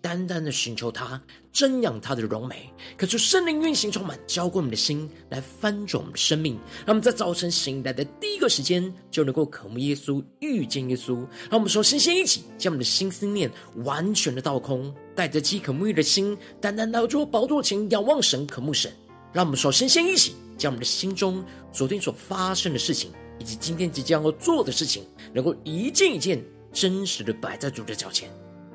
单单的寻求他，瞻仰他的荣美，可求圣灵运行充满，浇灌我们的心，来翻转我们的生命。让我们在早晨醒来的第一个时间，就能够渴慕耶稣，遇见耶稣。让我们说先先一起将我们的心思念完全的倒空，带着饥渴沐浴的心，单单来到宝座前仰望神，渴慕神。让我们说先先一起将我们的心中昨天所发生的事情，以及今天即将要做的事情，能够一件一件真实的摆在主的脚前。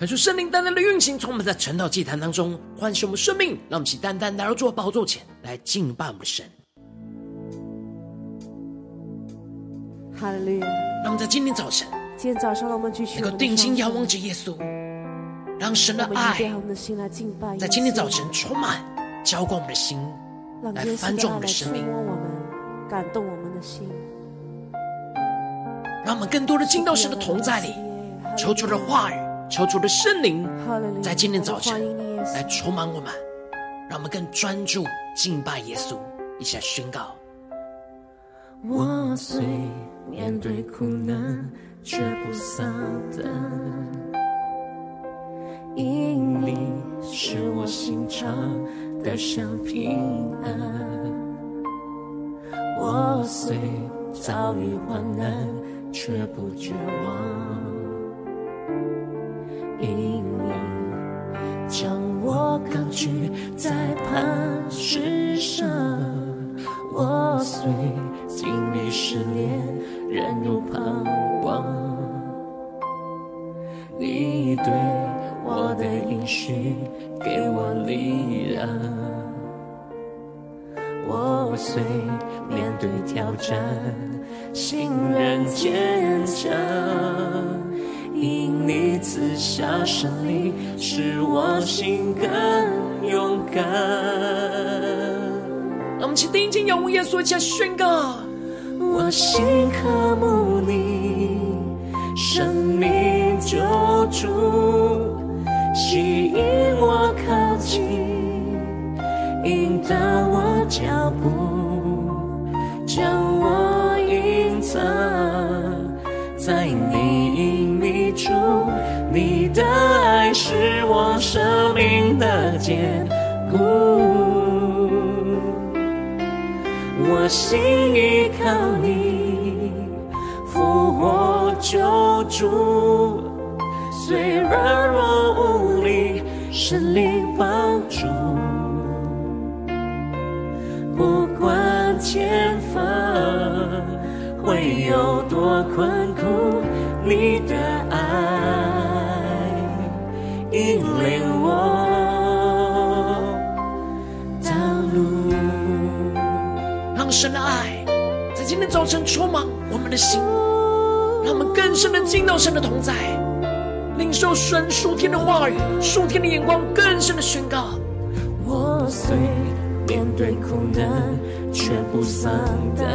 感受圣灵单单的运行，从我们在晨祷祭坛当中唤醒我们生命，让我们起单单来到主的宝座前来敬拜我们的神。哈利路亚！让我们在今天早晨，今天早上，让我们继续能够定睛仰望着耶稣，让神的爱在今天早晨充满，浇灌我们的心，来翻转我们的生命，我们感动我们的心，让我们更多的进到神的同在里，求主的话语。求主的圣灵在今天早晨来充满我们，让我们更专注敬拜耶稣。一起来宣告：我虽面对苦难，却不丧胆，因你是我心常得享平安。我虽遭遇患难，却不绝望。因你将我高举在磐石上，我虽经历试炼，仍有盼望。你对我的应许给我力量，我虽面对挑战，心仍坚强。因你赐下胜利，使我心更勇敢。让我们请定睛仰望耶稣，一起来宣告：我心渴慕你，生命救主，吸引我靠近，引导我脚步，生命的坚固，我心依靠你，复活救主，虽软弱无力，圣灵帮助，不管前方会有多困苦，你的。引领我道路，让神的爱在今天早晨充满我们的心，让我们更深的进到神的同在，领受神数天的话语、数天的眼光，更深的宣告。我虽面对苦难却不丧胆。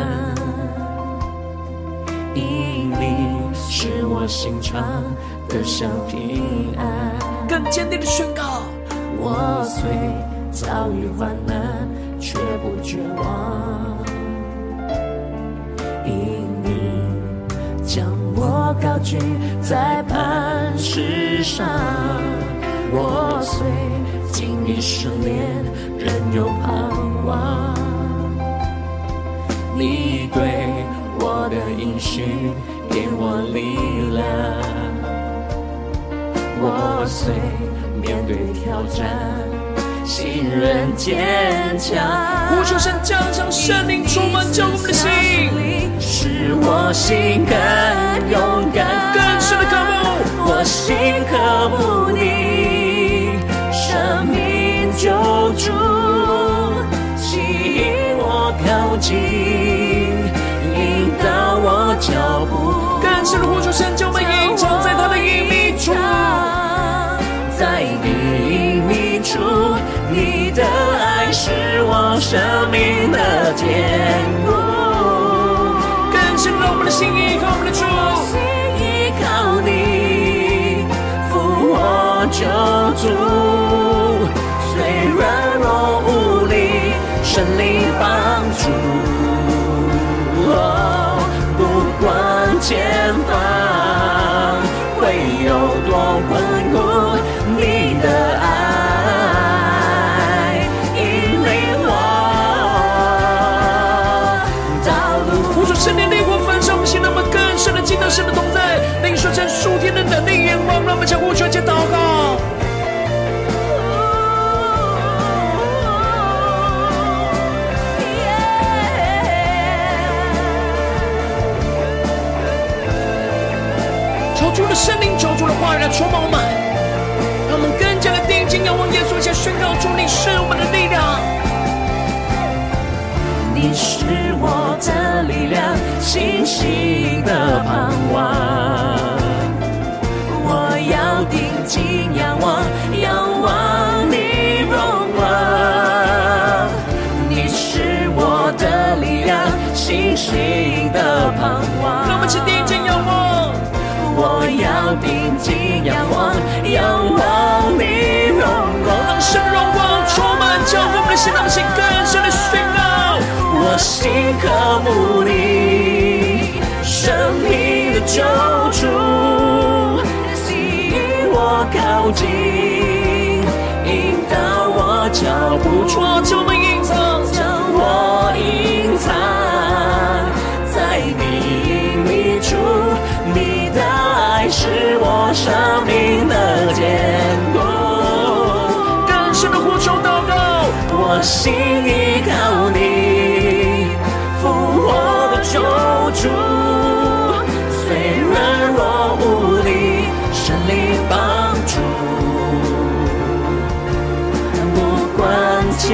因你使我心常得享平安，更坚定的宣告：我虽遭遇患难，却不绝望。因你将我高举在磐石上，我虽经历失恋，仍有盼望。你对。我的应许给我力量，我虽面对挑战，信任坚强。呼求神降下圣灵充满着我们的心，使我心更勇敢，更深的渴慕。我心渴慕你，生命救主，吸引我靠近。引导我脚步，更深的呼求你隐秘处，你的爱是我生命的坚固。更深的，我们的心依靠我们的主，心依靠你，复活救主，虽软弱无力，神灵帮助。不管前方你是我们的力量，你是我的力量，信心的盼望。我要定睛仰望，仰望你荣光。你是我的力量，信心充满教会我们的心，让我们心更深的宣告。我心渴慕你，生命的救主，吸引我靠近，引导我脚步，抓住我隐藏，将我隐藏在你隐秘处。你的爱是我生命的坚固，我心依靠你，复活的救主，虽软弱无力，神灵帮助，不管前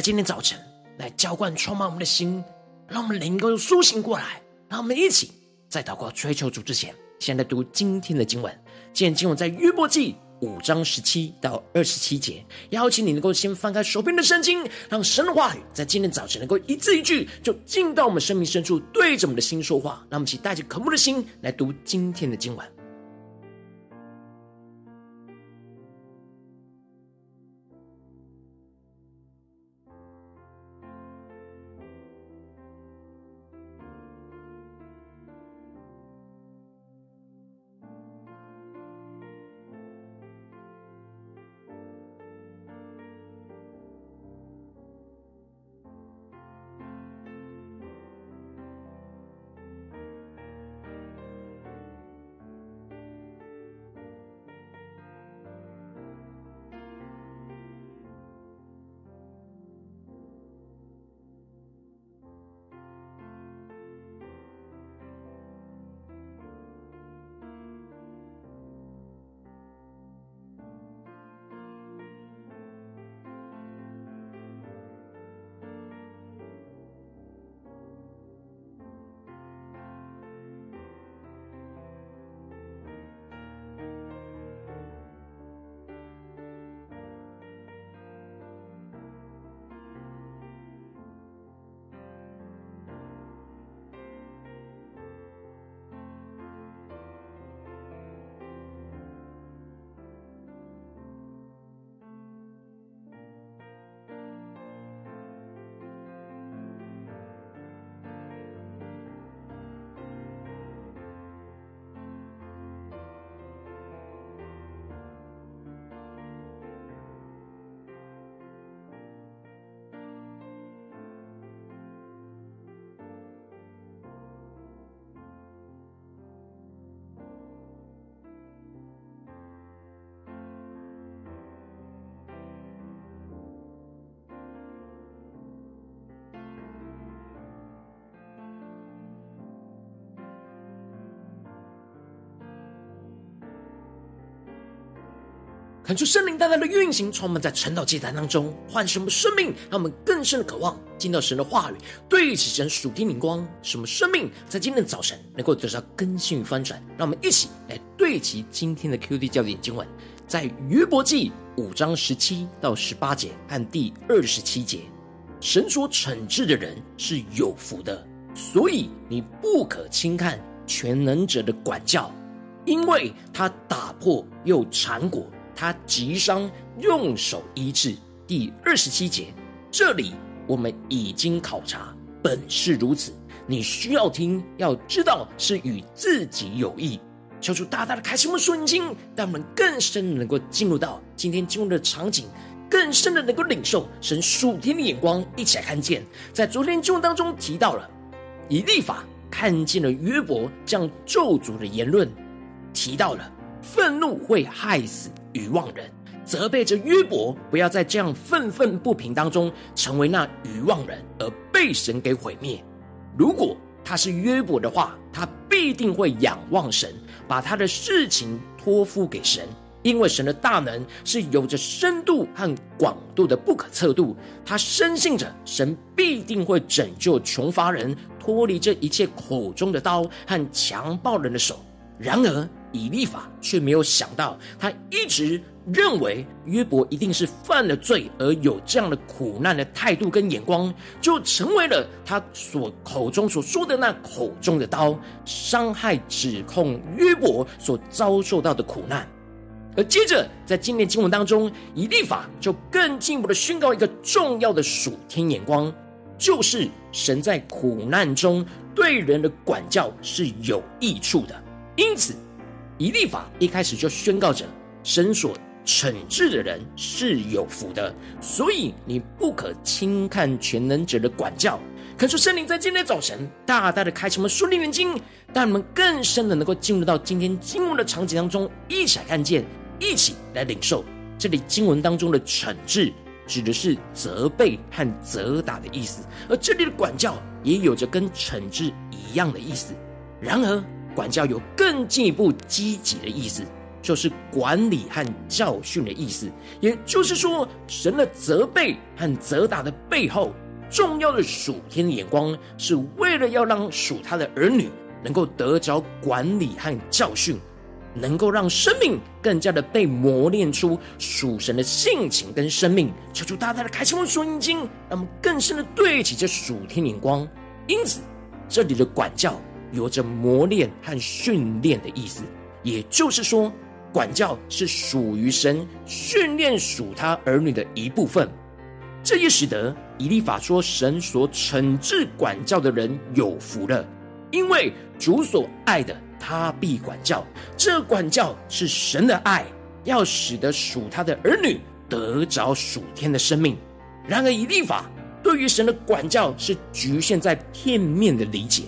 在今天早晨来浇灌充满我们的心，让我们能够苏醒过来。让我们一起在祷告追求主之前，先来读今天的经文。今天经文在约伯记五章十七到二十七节。邀请你能够先翻开手边的圣经，让神的话语在今天早晨能够一字一句就进到我们生命深处，对着我们的心说话。让我们一起带着渴慕的心来读今天的经文。看出圣灵大大的运行，充满在晨祷祭坛当中，唤醒我们生命，让我们更深的渴望进到神的话语，对齐神属天灵光，什么生命在今天的早晨能够得到更新与翻转。让我们一起来对齐今天的 QD 焦点经文，在约伯记五章十七到十八节和第二十七节，神所惩治的人是有福的，所以你不可轻看全能者的管教，因为他打破又缠裹。他击伤，用手医治。第二十七节，这里我们已经考察，本是如此。你需要听，要知道是与自己有益。求主大大的开启我们属灵眼睛，让我们更深的能够进入到今天经文的场景，更深的能够领受神属天的眼光。一起来看见，在昨天经文当中提到了以立法看见了约伯这样咒诅的言论，提到了愤怒会害死愚妄人，责备着约伯不要在这样愤愤不平当中成为那愚妄人，而被神给毁灭。如果他是约伯的话，他必定会仰望神，把他的事情托付给神，因为神的大能是有着深度和广度的不可测度。他深信着神必定会拯救穷乏人，脱离这一切口中的刀和强暴人的手。然而，以立法却没有想到，他一直认为约伯一定是犯了罪，而有这样的苦难的态度跟眼光，就成为了他所口中所说的那口中的刀，伤害指控约伯所遭受到的苦难。而接着，在今天经文当中，以立法就更进一步的宣告一个重要的属天眼光，就是神在苦难中对人的管教是有益处的。因此，以立法一开始就宣告着，神所惩治的人是有福的，所以你不可轻看全能者的管教。可是圣灵在今天早晨大大的开启我们属灵眼睛，让我们更深的能够进入到今天经文的场景当中，一起来看见，一起来领受。这里经文当中的惩治，指的是责备和责打的意思，而这里的管教也有着跟惩治一样的意思。然而，管教有更进一步积极的意思，就是管理和教训的意思。也就是说，神的责备和责打的背后，重要的属天的眼光，是为了要让属他的儿女能够得着管理和教训，能够让生命更加的被磨练出属神的性情跟生命。求主大大的开启我们属灵眼睛，让我们更深的对齐这属天眼光。因此，这里的管教。有着磨练和训练的意思，也就是说，管教是属于神训练属他儿女的一部分。这也使得以利法说，神所惩治管教的人有福了，因为主所爱的，他必管教。这管教是神的爱，要使得属他的儿女得着属天的生命。然而，以利法对于神的管教是局限在片面的理解。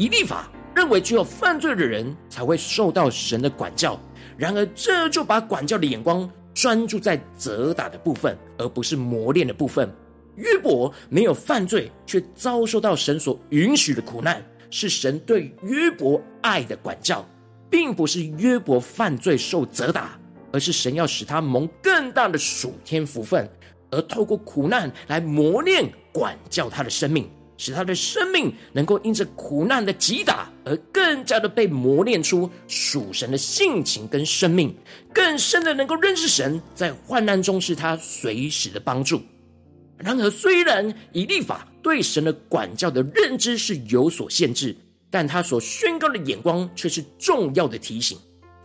以立法认为只有犯罪的人才会受到神的管教，然而这就把管教的眼光专注在责打的部分，而不是磨练的部分。约伯没有犯罪，却遭受到神所允许的苦难，是神对约伯爱的管教，并不是约伯犯罪受责打，而是神要使他蒙更大的属天福分，而透过苦难来磨练管教他的生命。使他的生命能够因着苦难的击打而更加的被磨练出属神的性情跟生命，更深的能够认识神，在患难中是他随时的帮助。然而，虽然以立法对神的管教的认知是有所限制，但他所宣告的眼光却是重要的提醒。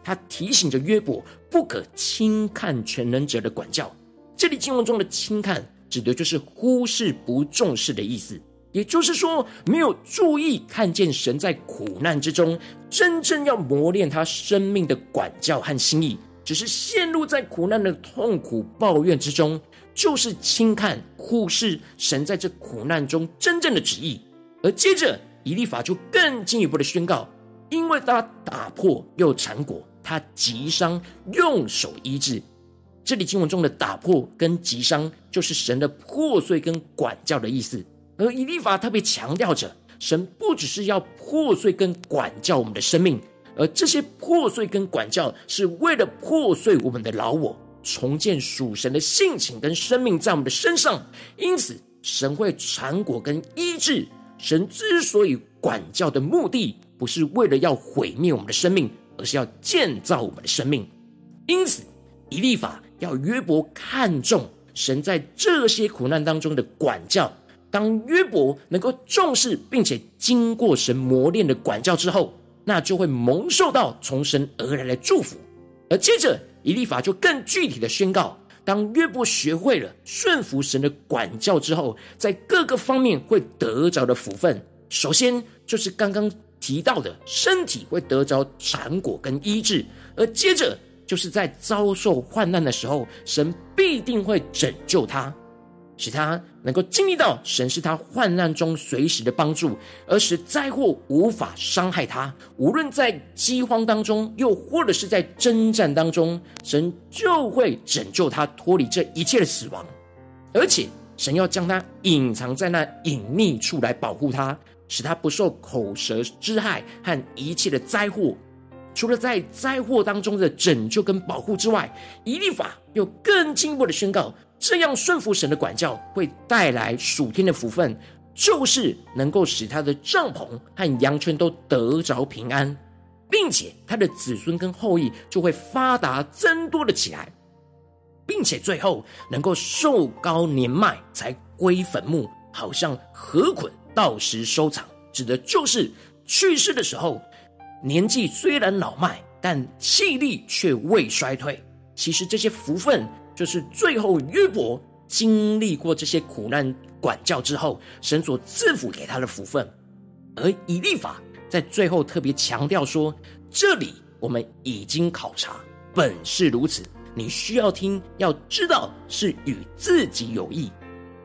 他提醒着约伯不可轻看全能者的管教。这里经文中的轻看，指的就是忽视、不重视的意思。也就是说，没有注意看见神在苦难之中真正要磨练他生命的管教和心意，只是陷入在苦难的痛苦抱怨之中，就是轻看忽视神在这苦难中真正的旨意。而接着，以利法就更进一步的宣告：因为他打破又缠裹，他急伤用手医治。这里经文中的打破跟急伤，就是神的破碎跟管教的意思。而以利法特别强调着，神不只是要破碎跟管教我们的生命，而这些破碎跟管教是为了破碎我们的老我，重建属神的性情跟生命在我们的身上。因此，神会产果跟医治。神之所以管教的目的，不是为了要毁灭我们的生命，而是要建造我们的生命。因此，以利法要约伯看重神在这些苦难当中的管教。当约伯能够重视并且经过神磨练的管教之后，那就会蒙受到从神而来的祝福。而接着，以利法就更具体的宣告：当约伯学会了顺服神的管教之后，在各个方面会得着的福分。首先就是刚刚提到的身体会得着产果跟医治，而接着就是在遭受患难的时候，神必定会拯救他。使他能够经历到神是他患难中随时的帮助，而使灾祸无法伤害他。无论在饥荒当中，又或者是在征战当中，神就会拯救他脱离这一切的死亡。而且，神要将他隐藏在那隐秘处来保护他，使他不受口舌之害和一切的灾祸。除了在灾祸当中的拯救跟保护之外，以利法又更进一步的宣告。这样顺服神的管教，会带来属天的福分，就是能够使他的帐篷和羊圈都得着平安，并且他的子孙跟后裔就会发达增多了起来，并且最后能够寿高年迈才归坟墓，好像禾捆到时收藏，指的就是去世的时候，年纪虽然老迈，但气力却未衰退。其实这些福分。就是最后约伯经历过这些苦难管教之后，神所赐福给他的福分。而以利法在最后特别强调说：“这里我们已经考察，本是如此。你需要听，要知道是与自己有益。”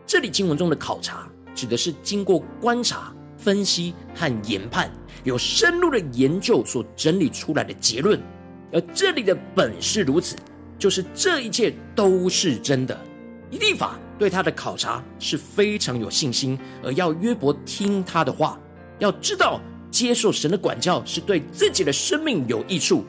这里经文中的考察，指的是经过观察、分析和研判，有深入的研究所整理出来的结论。而这里的本是如此。就是这一切都是真的。以利法对他的考察是非常有信心，而要约伯听他的话。要知道，接受神的管教是对自己的生命有益处。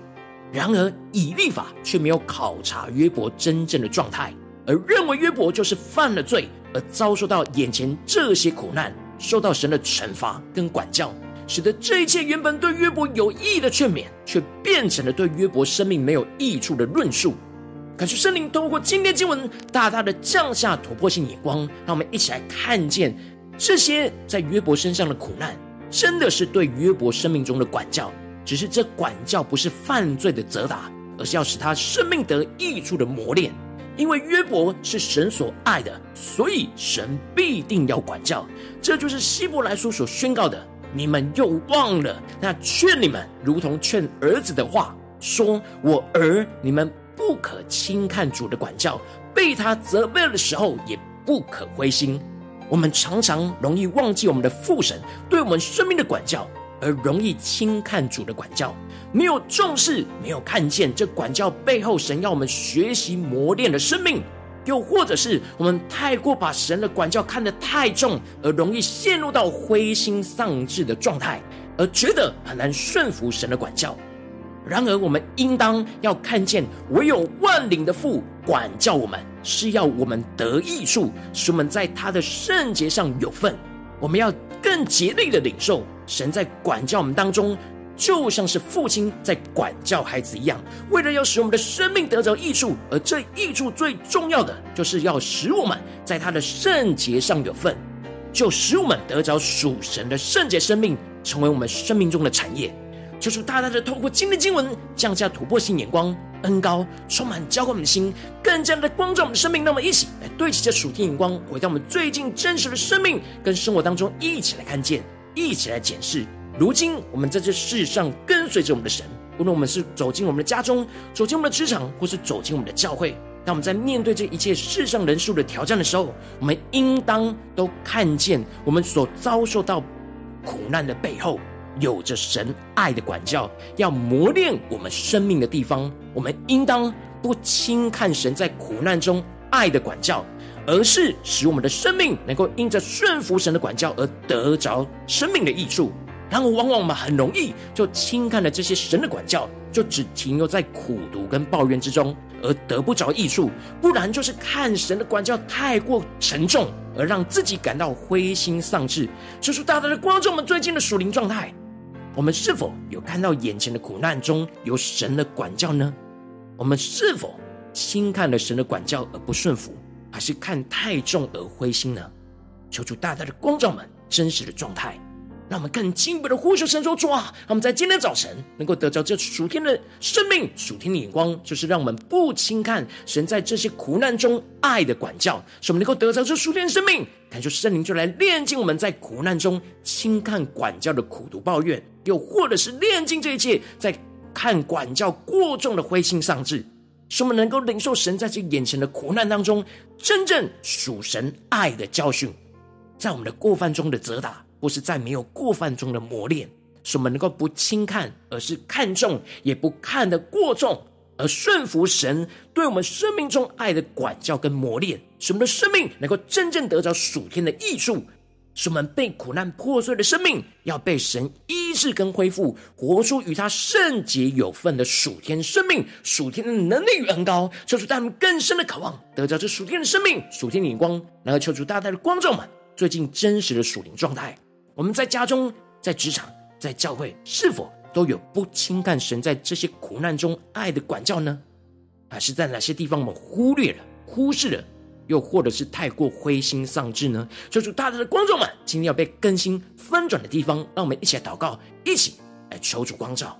然而，以利法却没有考察约伯真正的状态，而认为约伯就是犯了罪，而遭受到眼前这些苦难，受到神的惩罚跟管教，使得这一切原本对约伯有益的劝勉，却变成了对约伯生命没有益处的论述。感谢圣灵透过今天经文，大大的降下突破性眼光，让我们一起来看见这些在约伯身上的苦难，真的是对约伯生命中的管教。只是这管教不是犯罪的责打，而是要使他生命得益处的磨练。因为约伯是神所爱的，所以神必定要管教。这就是希伯来书所宣告的：你们又忘了那劝你们如同劝儿子的话，说我儿，你们。不可轻看主的管教，被他责备的时候，也不可灰心。我们常常容易忘记我们的父神对我们生命的管教，而容易轻看主的管教，没有重视，没有看见这管教背后神要我们学习磨练的生命，又或者是我们太过把神的管教看得太重，而容易陷入到灰心丧志的状态，而觉得很难顺服神的管教。然而，我们应当要看见，唯有万灵的父管教我们，是要我们得益处，使我们在他的圣洁上有份。我们要更竭力的领受神在管教我们当中，就像是父亲在管教孩子一样，为了要使我们的生命得着益处。而这益处最重要的，就是要使我们在他的圣洁上有份，就使我们得着属神的圣洁生命，成为我们生命中的产业。就是大大的透过今天经文，降下突破性眼光，恩高充满浇灌我们的心，更加的光照我们。的生命。那么，一起来对齐这属天眼光，回到我们。最近真实的生命跟生活当中，一起来看见，一起来检视。如今我们。在这世上跟随着我们。的神，无论我们。是走进我们。的家中，走进我们。的职场，或是走进我们。的教会，当我们。在面对这一切世上人数的挑战的时候，我们。应当都看见我们。所遭受到苦难的背后。有着神爱的管教，要磨练我们生命的地方，我们应当不轻看神在苦难中爱的管教，而是使我们的生命能够因着顺服神的管教而得着生命的益处。然而，往往我们很容易就轻看了这些神的管教，就只停留在苦读跟抱怨之中，而得不着益处；不然就是看神的管教太过沉重，而让自己感到灰心丧志。就是大大的光照我们最近的属灵状态，我们是否有看到眼前的苦难中有神的管教呢？我们是否轻看了神的管教而不顺服，还是看太重而灰心呢？求主大大的光照我们真实的状态。让我们更进一步的呼求神说：“主啊，让我们在今天早晨能够得着这属天的生命、属天的眼光，就是让我们不轻看神在这些苦难中爱的管教，使我们能够得着这属天生命。感受圣灵就来炼净我们在苦难中轻看管教的苦毒抱怨，又或者是炼净这一切在看管教过重的灰心丧志，使我们能够领受神在这眼前的苦难当中真正属神爱的教训，在我们的过犯中的责打。”或是在没有过犯中的磨练，使我们能够不轻看，而是看重，也不看得过重，而顺服神对我们生命中爱的管教跟磨练，使我们的生命能够真正得着属天的益处，使我们被苦难破碎的生命要被神医治跟恢复，活出与他圣洁有份的属天生命，属天的能力与恩膏，求主带我们更深的渴望，得到这属天的生命、属天的眼光，然后求主大大的光照们最近真实的属灵状态。我们在家中、在职场、在教会，是否都有不轻看神在这些苦难中爱的管教呢？还是在哪些地方我们忽略了、忽视了，又或者是太过灰心丧志呢？求主大大的光照们，今天要被更新翻转的地方，让我们一起来祷告，一起来求主光照。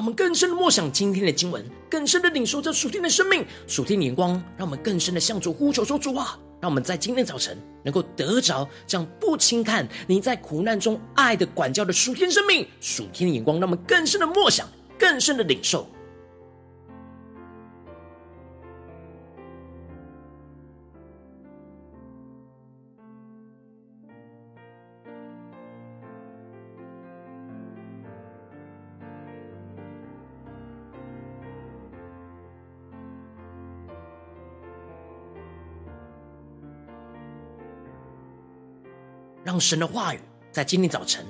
让我们更深的默想今天的经文，更深的领受这属天的生命、属天的眼光，让我们更深的向主呼求说：“主啊，让我们在今天早晨能够得着这样不轻看你在苦难中爱的管教的属天生命、属天的眼光，让我们更深的默想，更深的领受。”让神的话语在今天早晨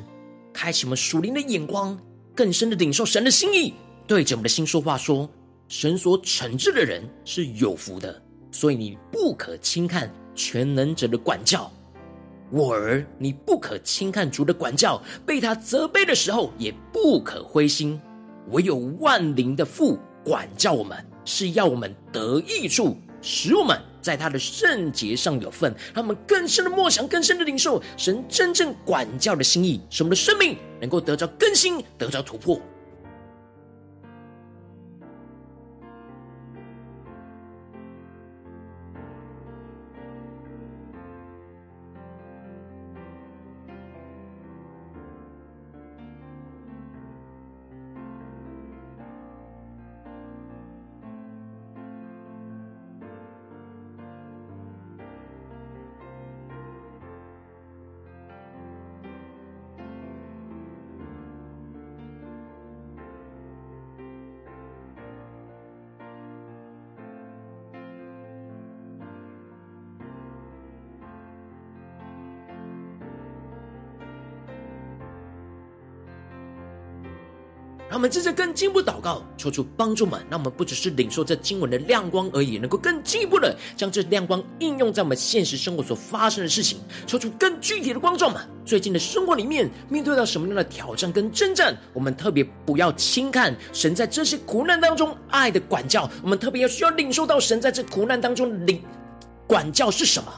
开启我们属灵的眼光，更深的领受神的心意，对着我们的心说话说：神所惩治的人是有福的，所以你不可轻看全能者的管教。我儿，你不可轻看主的管教，被他责备的时候也不可灰心。唯有万灵的父管教我们，是要我们得益处，使我们。在他的圣洁上有份，让我们更深的默想，更深的领受神真正管教的心意，使我们的生命能够得着更新，得着突破。让我们接着更进一步祷告，求主帮助们，让我们不只是领受这经文的亮光而已，能够更进一步的将这亮光应用在我们现实生活所发生的事情。求主更具体的光照们，最近的生活里面面对到什么样的挑战跟征战，我们特别不要轻看神在这些苦难当中爱的管教，我们特别要需要领受到神在这苦难当中领管教是什么。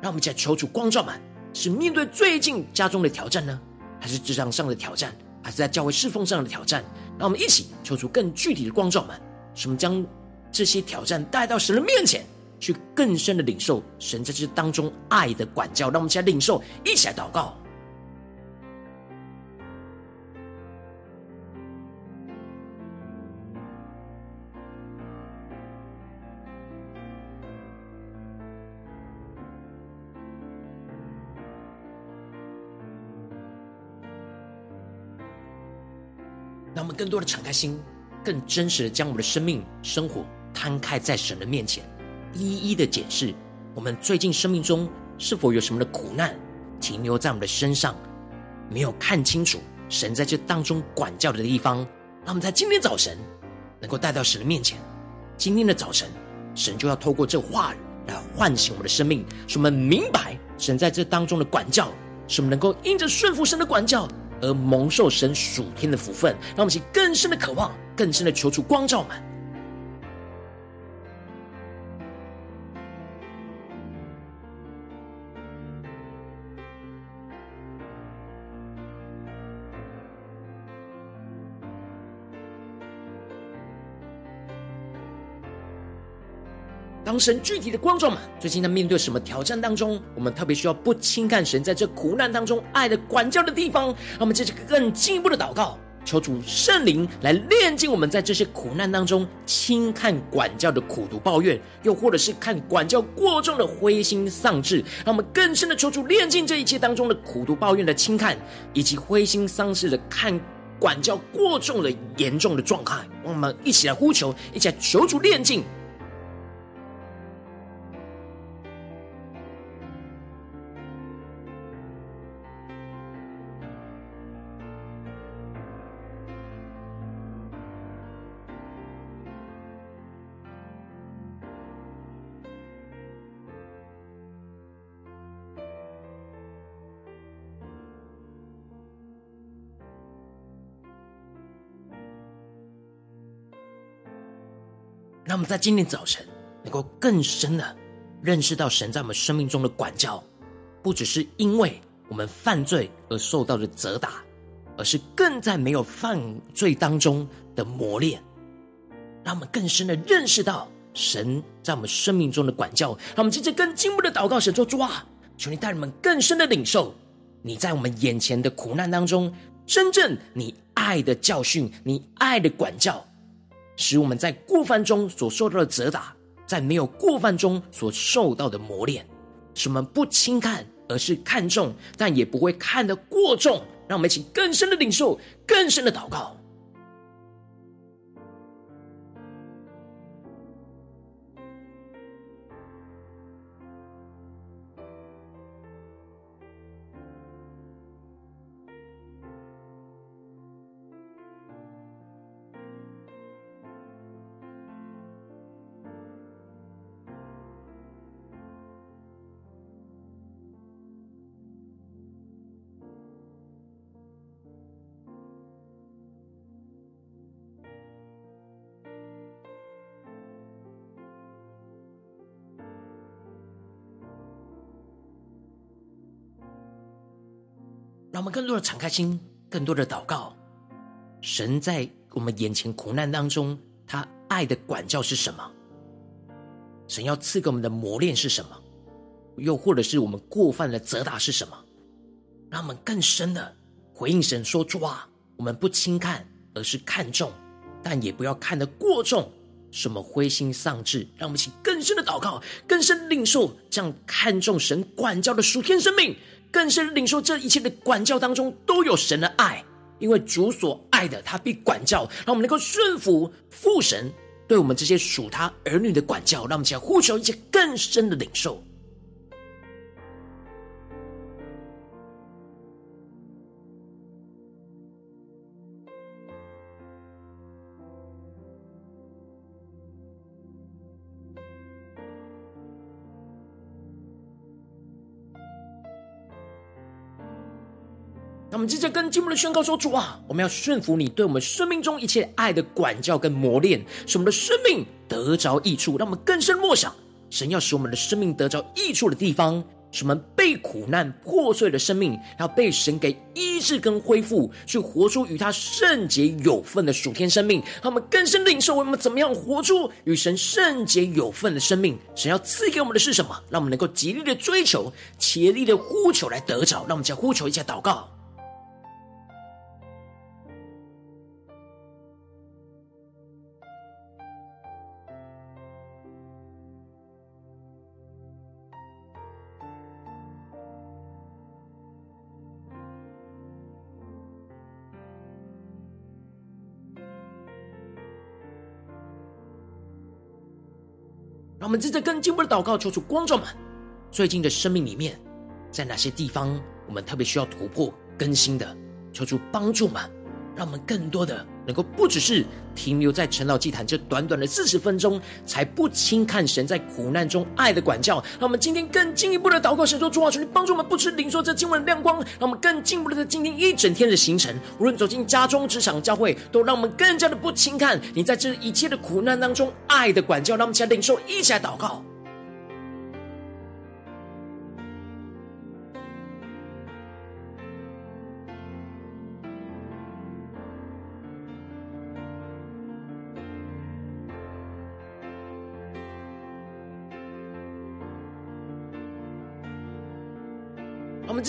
让我们再求主光照们，是面对最近家中的挑战呢，还是职场上的挑战？还是在教会侍奉上的挑战，让我们一起求出更具体的光照们，使我们将这些挑战带到神的面前，去更深的领受神在这当中爱的管教。让我们一起来领受，一起来祷告。更多的敞开心，更真实的将我们的生命、生活摊开在神的面前，一一的检视我们最近生命中是否有什么的苦难停留在我们的身上，没有看清楚神在这当中管教的地方。让我们在今天早晨能够带到神的面前。今天的早晨，神就要透过这话语来唤醒我们的生命，使我们明白神在这当中的管教，使我们能够因着顺服神的管教。而蒙受神属天的福分，让我们起更深的渴望，更深的求主光照们。神具体的光照们，最近在面对什么挑战当中，我们特别需要不轻看神在这苦难当中爱的管教的地方。让我们这是更进一步的祷告，求主圣灵来炼净我们在这些苦难当中轻看管教的苦读抱怨，又或者是看管教过重的灰心丧志。让我们更深的求主炼净这一切当中的苦毒抱怨的轻看，以及灰心丧志的看管教过重的严重的状态。我们一起来呼求，一起来求主炼净。让我们在今天早晨能够更深的认识到神在我们生命中的管教，不只是因为我们犯罪而受到的责打，而是更在没有犯罪当中的磨练。让我们更深的认识到神在我们生命中的管教。让我们接着更进一步的祷告，神说：主啊，求你带你们更深的领受你在我们眼前的苦难当中，真正你爱的教训，你爱的管教。使我们在过犯中所受到的责打，在没有过犯中所受到的磨练，使我们不轻看，而是看重，但也不会看得过重。让我们一起更深的领受，更深的祷告。让我们更多的敞开心，更多的祷告。神在我们眼前苦难当中，他爱的管教是什么？神要赐给我们的磨练是什么？又或者是我们过犯的责打是什么？让我们更深的回应神说：主啊，我们不轻看，而是看重，但也不要看得过重，什么灰心丧志。让我们请更深的祷告，更深领受这样看重神管教的属天生命。更是领受这一切的管教当中都有神的爱，因为主所爱的，他必管教，让我们能够顺服父神对我们这些属他儿女的管教，让我们起来呼求一切更深的领受。我们接着跟进一步的宣告说：主啊，我们要顺服你对我们生命中一切爱的管教跟磨练，使我们的生命得着益处。让我们更深默想，神要使我们的生命得着益处的地方。什么被苦难破碎的生命，要被神给医治跟恢复，去活出与他圣洁有份的属天生命。让我们更深领受，我们怎么样活出与神圣洁有份的生命？神要赐给我们的是什么？让我们能够极力的追求，竭力的呼求来得着。让我们再呼求一下祷告。我们正在更进一步的祷告，求主光照们最近的生命里面，在哪些地方我们特别需要突破更新的？求主帮助们，让我们更多的能够不只是停留在晨祷祭坛这短短的四十分钟，才不轻看神在苦难中爱的管教。让我们今天更进一步的祷告，神说主啊，求你帮助我们，不只领受这经文的亮光，让我们更进一步的在今天一整天的行程，无论走进家中、职场、教会，都让我们更加的不轻看你在这一切的苦难当中爱的管教。让我们一起来领受，一起来祷告。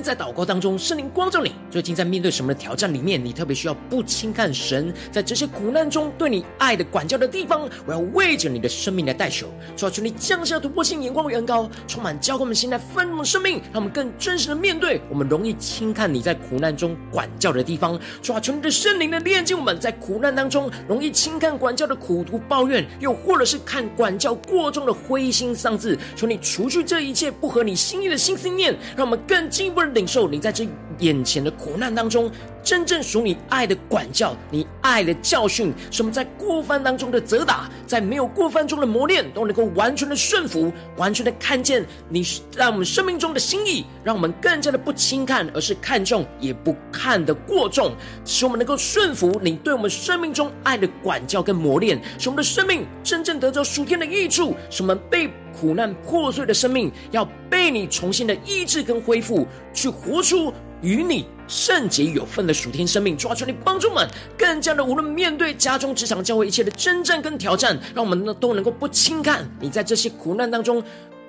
天在祷告当中，圣灵光照你，最近在面对什么挑战里面，你特别需要不轻看神在这些苦难中对你爱的管教的地方，我要为着你的生命来代求，主要求你降下突破性眼光的远高，充满交给我们心来丰盛生命，让我们更真实的面对我们容易轻看你在苦难中管教的地方，主要求你的圣灵的炼净我们在苦难当中容易轻看管教的苦毒抱怨，又或者是看管教过重的灰心丧志，求你除去这一切不合你心意的心思念，让我们。更进一步的领受你在这眼前的苦难当中，真正属你爱的管教，你爱的教训，使我们在过犯当中的责打，在没有过犯中的磨练，都能够完全的顺服，完全的看见你在我们生命中的心意，让我们更加的不轻看，而是看重，也不看得过重，使我们能够顺服你对我们生命中爱的管教跟磨练，使我们的生命真正得着属天的益处，使我们被。苦难破碎的生命，要被你重新的医治跟恢复，去活出与你圣洁有份的属天生命。抓住，你帮助们，更加的无论面对家中、职场、教会一切的征战跟挑战，让我们呢都能够不轻看你在这些苦难当中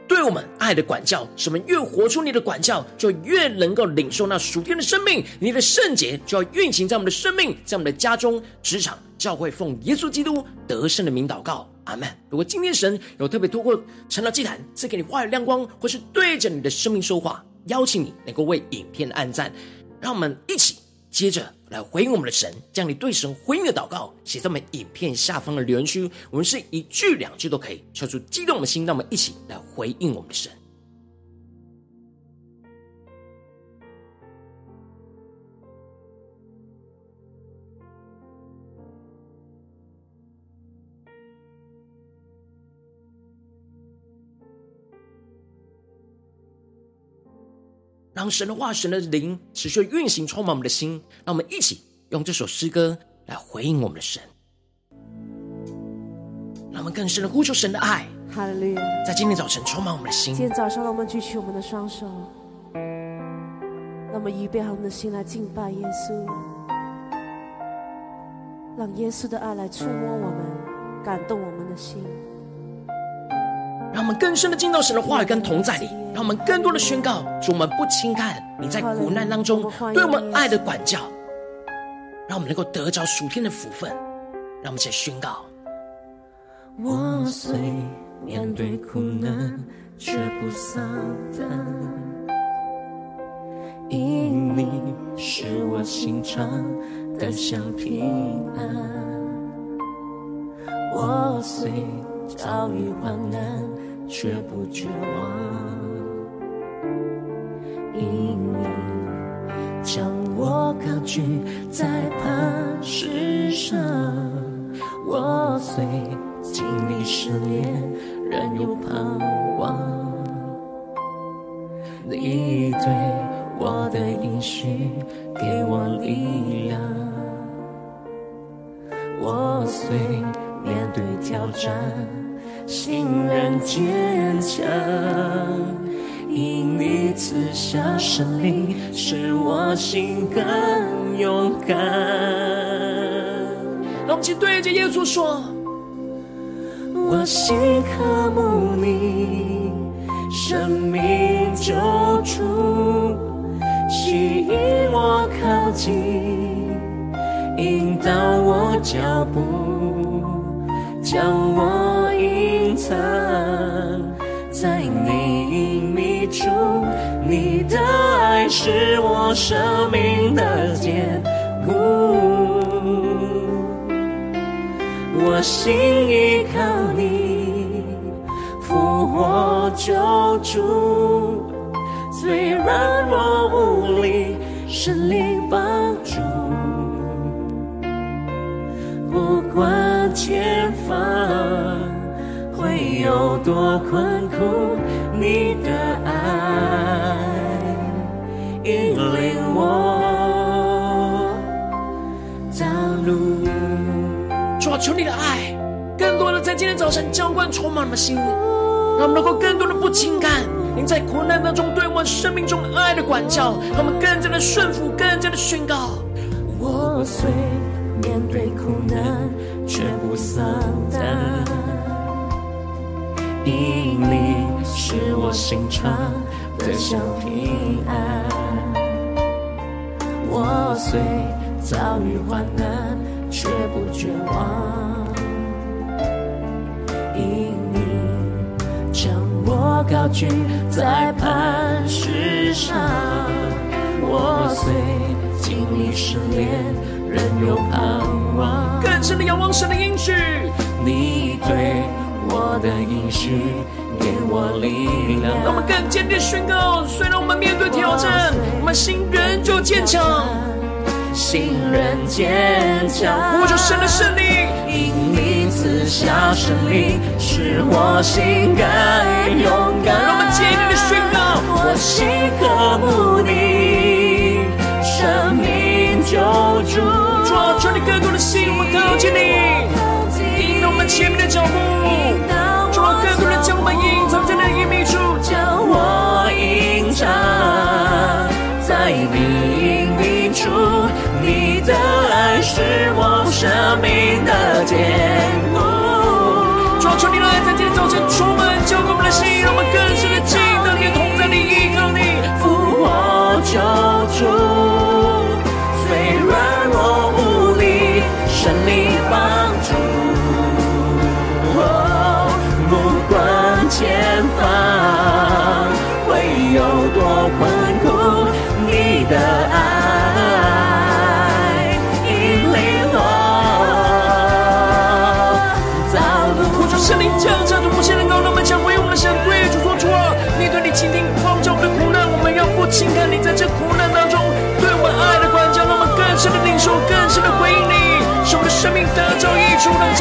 对我们爱的管教。使我们越活出你的管教，就越能够领受那属天的生命。你的圣洁就要运行在我们的生命，在我们的家中、职场、教会，奉耶稣基督得胜的名祷告。阿门。如果今天神有特别透过成了祭坛赐给你话语亮光，或是对着你的生命说话，邀请你能够为影片按赞，让我们一起接着来回应我们的神，将你对神回应的祷告写在我们影片下方的留言区。我们是一句两句都可以，敲出激动的心，让我们一起来回应我们的神。让神的话、神的灵持续运行，充满我们的心。让我们一起用这首诗歌来回应我们的神，让我们更深的呼求神的爱。哈利路亚！在今天早晨充满我们的心。今天早上，让我们举起我们的双手，让我们预备好我们的心来敬拜耶稣，让耶稣的爱来触摸我们，感动我们的心。让我们更深的进到神的话语跟同在里，让我们更多的宣告，主我们不轻看你在苦难当中对我们爱的管教，让我们能够得着属天的福分。让我们一起宣告：我虽面对苦难，却不丧胆，因你使我心常得享平安。我虽遭遇患难。却不绝望，因你将我高举在磐石上。我虽经历试炼，仍有盼望。你对我的应许给我力量。我虽面对挑战。心仍坚强，因你赐下胜利，使我心更勇敢。让我们对着耶稣说：我心渴慕你，生命救主，吸引我靠近，引导我脚步，将我。藏在你隐秘处，你的爱是我生命的坚固。我心依靠你，复活救主，虽软弱无力，神灵帮助，不管前方。会有多困苦，你的爱引领我道路。主啊，求你的爱，更多的在今天早晨浇灌充满我们的心，让我们能够更多的不轻看您在苦难当中对我们生命中爱的管教，让我们更加的顺服，更加的宣告。我虽面对苦难，却不丧胆。因你使我心常得享平安，我虽遭遇患难，却不绝望。因你将我高举在磐石上，我虽经历试炼，仍有盼望。更深的仰望神的应许，你对。我的应许给我力量，让我们更坚定宣告：虽然我们面对挑战，我们心仍旧坚强，心仍坚强。呼求神的胜利，因你赐下胜利，使我心更勇敢。让我们坚定的宣告：我心渴慕你，生命救主。主啊，求你更多的心，我们靠近你。前面的脚步，主啊，更多的将我们隐藏在那隐秘处，将我隐藏在你隐秘处，你的爱是我生命的坚固。主啊，求你的爱在今天早晨充满浇灌我们的心，让我们更深的进到你的同在你，依靠你，复活救主，虽软弱无力，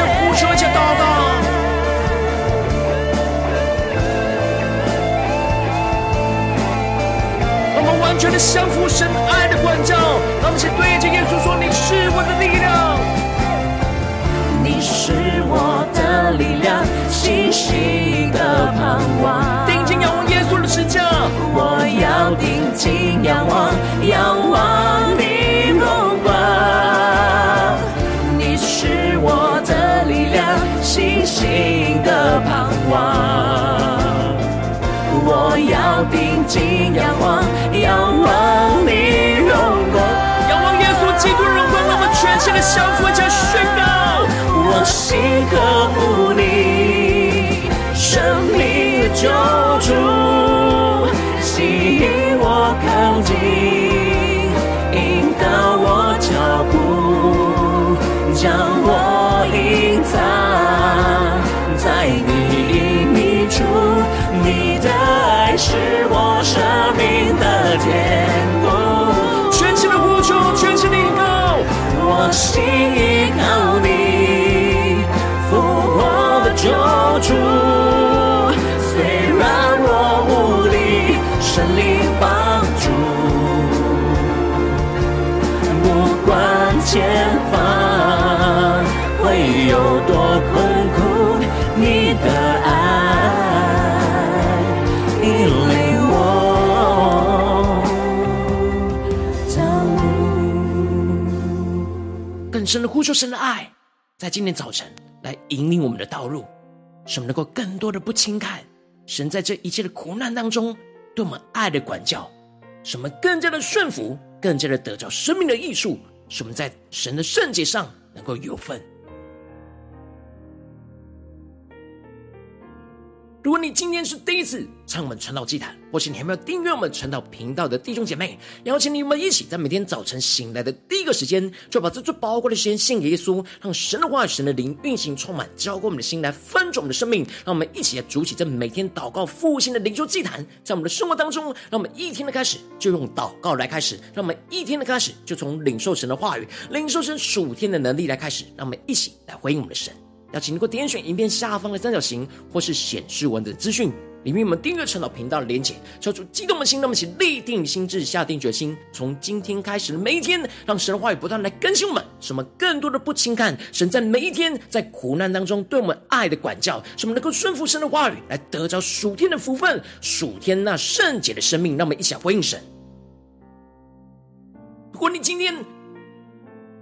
呼求一下祷告。全的降服神爱的管教。让我们先对着耶稣说：“你是我的力量，你是我的力量，信心的盼望。”定睛仰望耶稣的十架，我要定睛仰望，仰望望。我要定睛仰望，仰望你荣光，仰望耶稣基督荣光，让我们全心的降服，加宣告。我心渴慕你，生命的救主，心依靠你，复活的救主。虽然我无力，神灵帮助，不管前呼求，神的爱，在今天早晨来引领我们的道路，使我们能够更多的不轻看神在这一切的苦难当中对我们爱的管教，使我们更加的顺服，更加的得着生命的益处，使我们在神的圣洁上能够有份。如果你今天是第一次参与我们传道祭坛，或是你还没有订阅我们传道频道的弟兄姐妹，邀请你们一起在每天早晨醒来的第一个时间，就把这最宝贵的时间献给耶稣，让神的话语、神的灵运行充满，浇灌我们的心，来翻转我们的生命。让我们一起来筑起这每天祷告复兴的灵修祭坛，在我们的生活当中，让我们一天的开始就用祷告来开始，让我们一天的开始就从领受神的话语、领受神属天的能力来开始，让我们一起来回应我们的神。邀请能够点选影片下方的三角形，或是显示文字资讯里面，我们订阅陈老频道的连结，抽出激动的心，那么请立定心智，下定决心，从今天开始的每一天，让神的话语不断来更新我们，使我们更多的不轻看神在每一天在苦难当中对我们爱的管教，使我们能够顺服神的话语，来得着属天的福分，属天那圣洁的生命。让我们一起来回应神。如果你今天，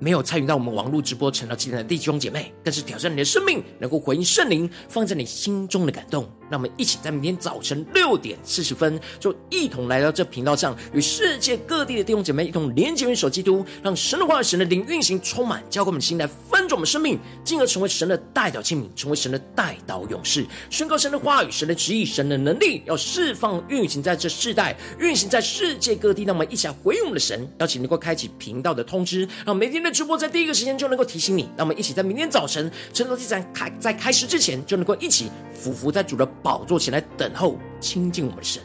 没有参与到我们网络直播成了今天的弟兄姐妹，更是挑战你的生命，能够回应圣灵放在你心中的感动。让我们一起在明天早晨六点四十分，就一同来到这频道上，与世界各地的弟兄姐妹一同连接、元首基督，让神的话语、神的灵运行充满，浇灌我们心来翻转我们生命，进而成为神的代祷器皿，成为神的代祷勇士，宣告神的话语、神的旨意、神的能力，要释放运行在这世代，运行在世界各地。让我们一起来回应我们的神，邀请能够开启频道的通知，让每天的直播在第一个时间就能够提醒你。让我们一起在明天早晨晨祷祭坛开在开始之前，就能够一起俯伏在主的宝座前来等候亲近我们的神。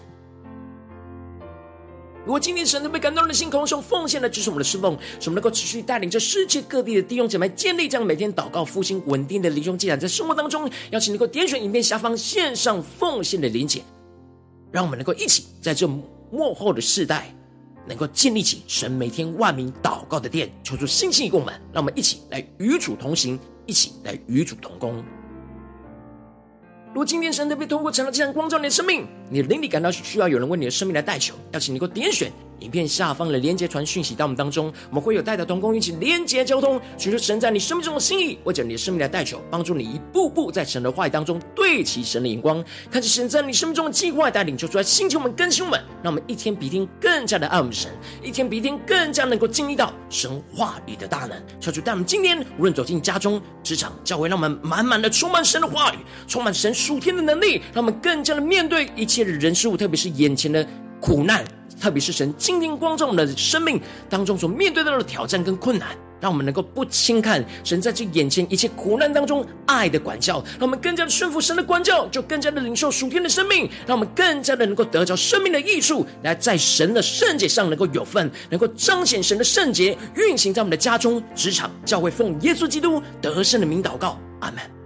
如果今天神能被感动的心，空中奉献的就是我们的侍奉，使我们能够持续带领着世界各地的弟兄姐妹建立这样每天祷告复兴稳定的灵修祭坛，在生活当中，邀请能够点选影片下方线上奉献的连结，让我们能够一起在这幕后的世代。能够建立起神每天万名祷告的殿，求出信心与我们，让我们一起来与主同行，一起来与主同工。如果今天神特别通过成了这样光照你的生命，你的灵里感到需要有人为你的生命来代求，邀请你给我点选。影片下方的连结传讯息到我们当中，我们会有代祷同工一起连结交通，寻求神在你生命中的心意，为着你的生命来代求，帮助你一步步在神的话语当中对齐神的眼光，看着神在你生命中的计划带领，求出来星球们更新我们，让我们一天比一天更加的爱我们神，一天比一天更加能够经历到神话语的大能。求主带我们今天无论走进家中、职场、教会，让我们满满的充满神的话语，充满神属天的能力，让我们更加的面对一切的人事物，特别是眼前的苦难。特别是神今天光照我们的生命当中所面对到的挑战跟困难，让我们能够不轻看神在这眼前一切苦难当中爱的管教，让我们更加的顺服神的管教，就更加的领受属天的生命，让我们更加的能够得着生命的益处，来在神的圣洁上能够有份，能够彰显神的圣洁，运行在我们的家中、职场、教会，奉耶稣基督得胜的名祷告，阿门。